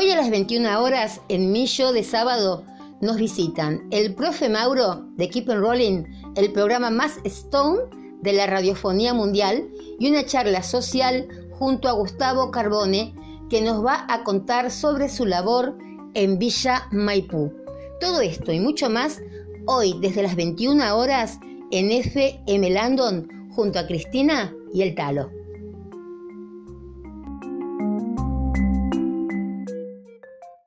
Hoy a las 21 horas, en mi show de sábado, nos visitan el profe Mauro de Keep on Rolling, el programa más Stone de la radiofonía mundial, y una charla social junto a Gustavo Carbone, que nos va a contar sobre su labor en Villa Maipú. Todo esto y mucho más hoy desde las 21 horas en FM Landon junto a Cristina y el Talo.